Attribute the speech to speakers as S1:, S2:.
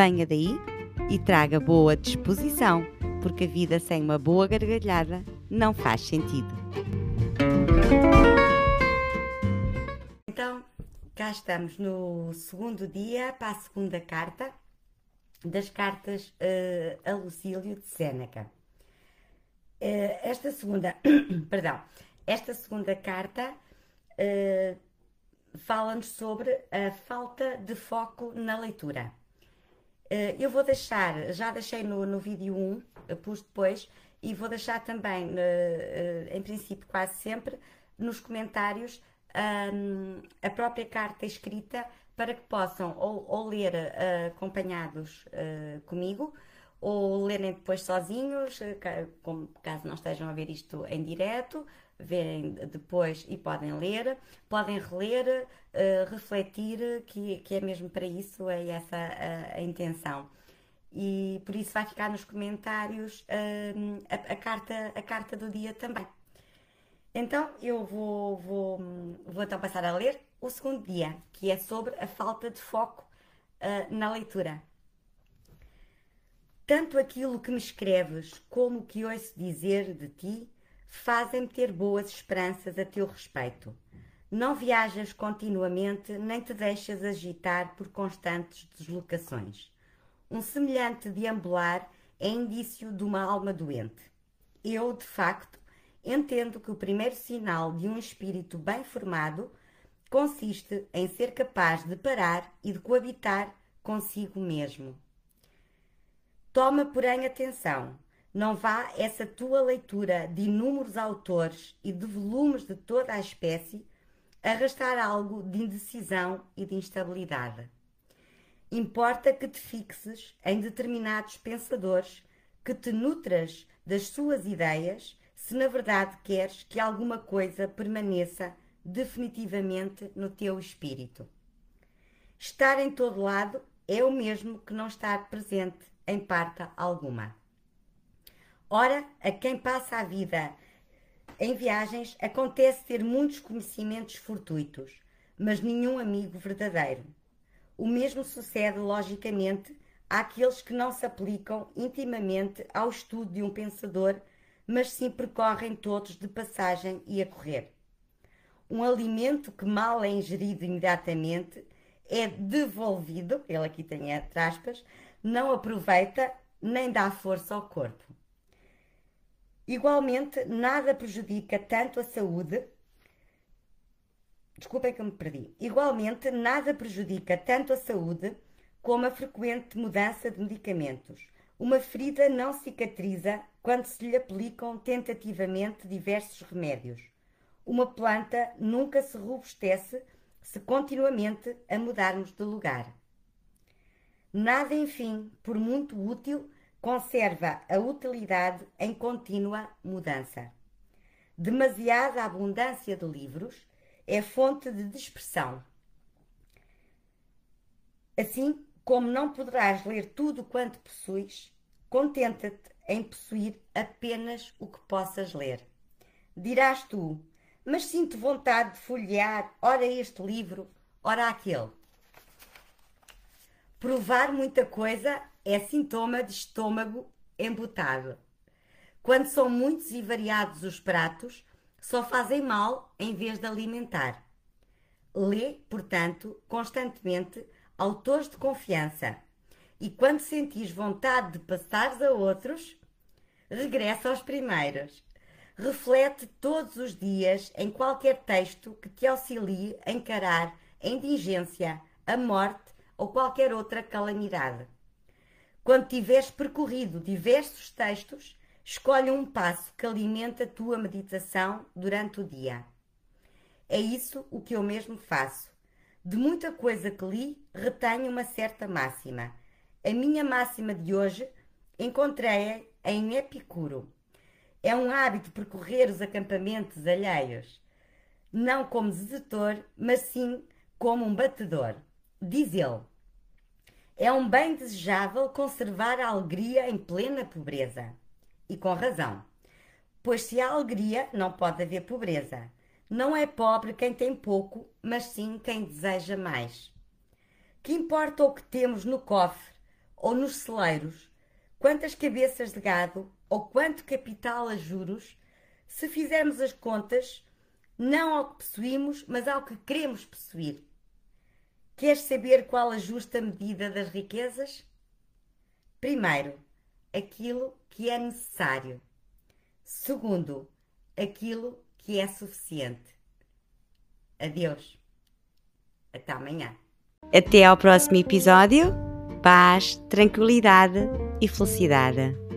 S1: Venha daí e traga boa disposição, porque a vida sem uma boa gargalhada não faz sentido. Então, cá estamos no segundo dia para a segunda carta das cartas uh, a Lucílio de Sêneca. Uh, esta segunda, perdão, esta segunda carta uh, fala-nos sobre a falta de foco na leitura. Uh, eu vou deixar, já deixei no, no vídeo 1, pus depois, e vou deixar também, uh, em princípio, quase sempre, nos comentários a própria carta escrita para que possam ou, ou ler acompanhados comigo ou lerem depois sozinhos, como, caso não estejam a ver isto em direto, verem depois e podem ler, podem reler, uh, refletir, que, que é mesmo para isso, é essa a, a intenção. E por isso vai ficar nos comentários uh, a, a, carta, a carta do dia também. Então eu vou, vou, vou então passar a ler o segundo dia, que é sobre a falta de foco uh, na leitura. Tanto aquilo que me escreves como o que ouço dizer de ti fazem-me ter boas esperanças a teu respeito. Não viajas continuamente, nem te deixas agitar por constantes deslocações. Um semelhante deambular é indício de uma alma doente. Eu, de facto, entendo que o primeiro sinal de um espírito bem formado consiste em ser capaz de parar e de coabitar consigo mesmo. Toma, porém, atenção não vá essa tua leitura de inúmeros autores e de volumes de toda a espécie arrastar algo de indecisão e de instabilidade. Importa que te fixes em determinados pensadores, que te nutras das suas ideias, se na verdade queres que alguma coisa permaneça definitivamente no teu espírito. Estar em todo lado é o mesmo que não estar presente em parte alguma. Ora, a quem passa a vida em viagens acontece ter muitos conhecimentos fortuitos, mas nenhum amigo verdadeiro. O mesmo sucede, logicamente, àqueles que não se aplicam intimamente ao estudo de um pensador, mas sim percorrem todos de passagem e a correr. Um alimento que mal é ingerido imediatamente é devolvido, ele aqui tem entre aspas, não aproveita nem dá força ao corpo. Igualmente, nada prejudica tanto a saúde. Desculpem que me perdi. Igualmente, nada prejudica tanto a saúde como a frequente mudança de medicamentos. Uma ferida não cicatriza quando se lhe aplicam tentativamente diversos remédios. Uma planta nunca se robustece se continuamente a mudarmos de lugar. Nada, enfim, por muito útil, conserva a utilidade em contínua mudança. Demasiada abundância de livros é fonte de dispersão. Assim como não poderás ler tudo quanto possuis, contenta-te em possuir apenas o que possas ler. Dirás tu, mas sinto vontade de folhear, ora este livro, ora aquele. Provar muita coisa é sintoma de estômago embotado. Quando são muitos e variados os pratos, só fazem mal em vez de alimentar. Lê, portanto, constantemente autores de confiança e quando sentis vontade de passares a outros, regressa aos primeiros. Reflete todos os dias em qualquer texto que te auxilie a encarar a indigência, a morte ou qualquer outra calamidade. Quando tiveres percorrido diversos textos, escolhe um passo que alimente a tua meditação durante o dia. É isso o que eu mesmo faço. De muita coisa que li, retenho uma certa máxima. A minha máxima de hoje encontrei-a em Epicuro. É um hábito percorrer os acampamentos alheios, não como desertor, mas sim como um batedor. Diz ele: é um bem desejável conservar a alegria em plena pobreza. E com razão. Pois se há alegria, não pode haver pobreza. Não é pobre quem tem pouco, mas sim quem deseja mais. Que importa o que temos no cofre ou nos celeiros, quantas cabeças de gado ou quanto capital a juros, se fizermos as contas, não ao que possuímos, mas ao que queremos possuir. Queres saber qual a justa medida das riquezas? Primeiro, aquilo que é necessário. Segundo, aquilo que é suficiente. Adeus. Até amanhã.
S2: Até ao próximo episódio. Paz, tranquilidade e felicidade.